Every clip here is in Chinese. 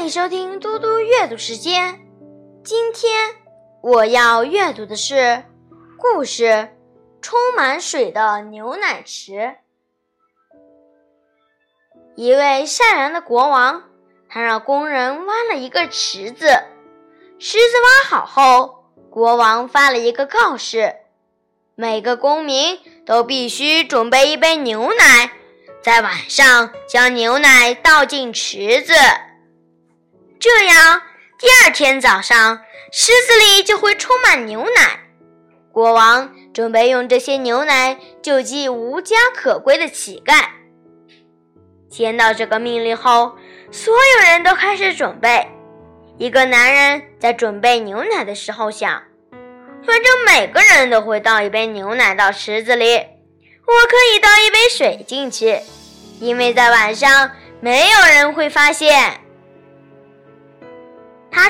欢迎收听嘟嘟阅读时间。今天我要阅读的是故事《充满水的牛奶池》。一位善良的国王，他让工人挖了一个池子。池子挖好后，国王发了一个告示：每个公民都必须准备一杯牛奶，在晚上将牛奶倒进池子。这样，第二天早上，池子里就会充满牛奶。国王准备用这些牛奶救济无家可归的乞丐。接到这个命令后，所有人都开始准备。一个男人在准备牛奶的时候想：“反正每个人都会倒一杯牛奶到池子里，我可以倒一杯水进去，因为在晚上没有人会发现。”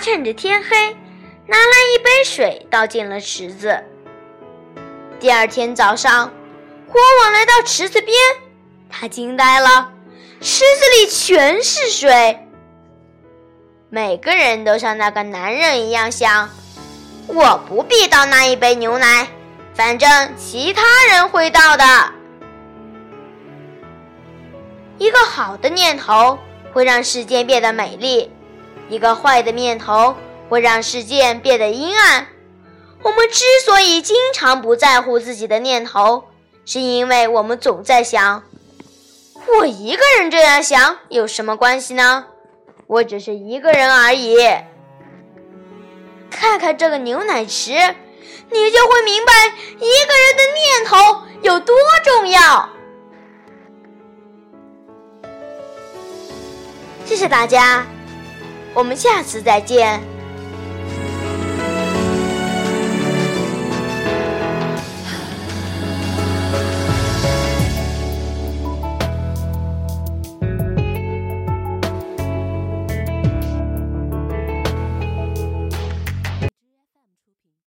趁着天黑，拿来一杯水倒进了池子。第二天早上，国王来到池子边，他惊呆了，池子里全是水。每个人都像那个男人一样想：我不必倒那一杯牛奶，反正其他人会倒的。一个好的念头会让世界变得美丽。一个坏的念头会让世界变得阴暗。我们之所以经常不在乎自己的念头，是因为我们总在想：我一个人这样想有什么关系呢？我只是一个人而已。看看这个牛奶池，你就会明白一个人的念头有多重要。谢谢大家。我们下次再见。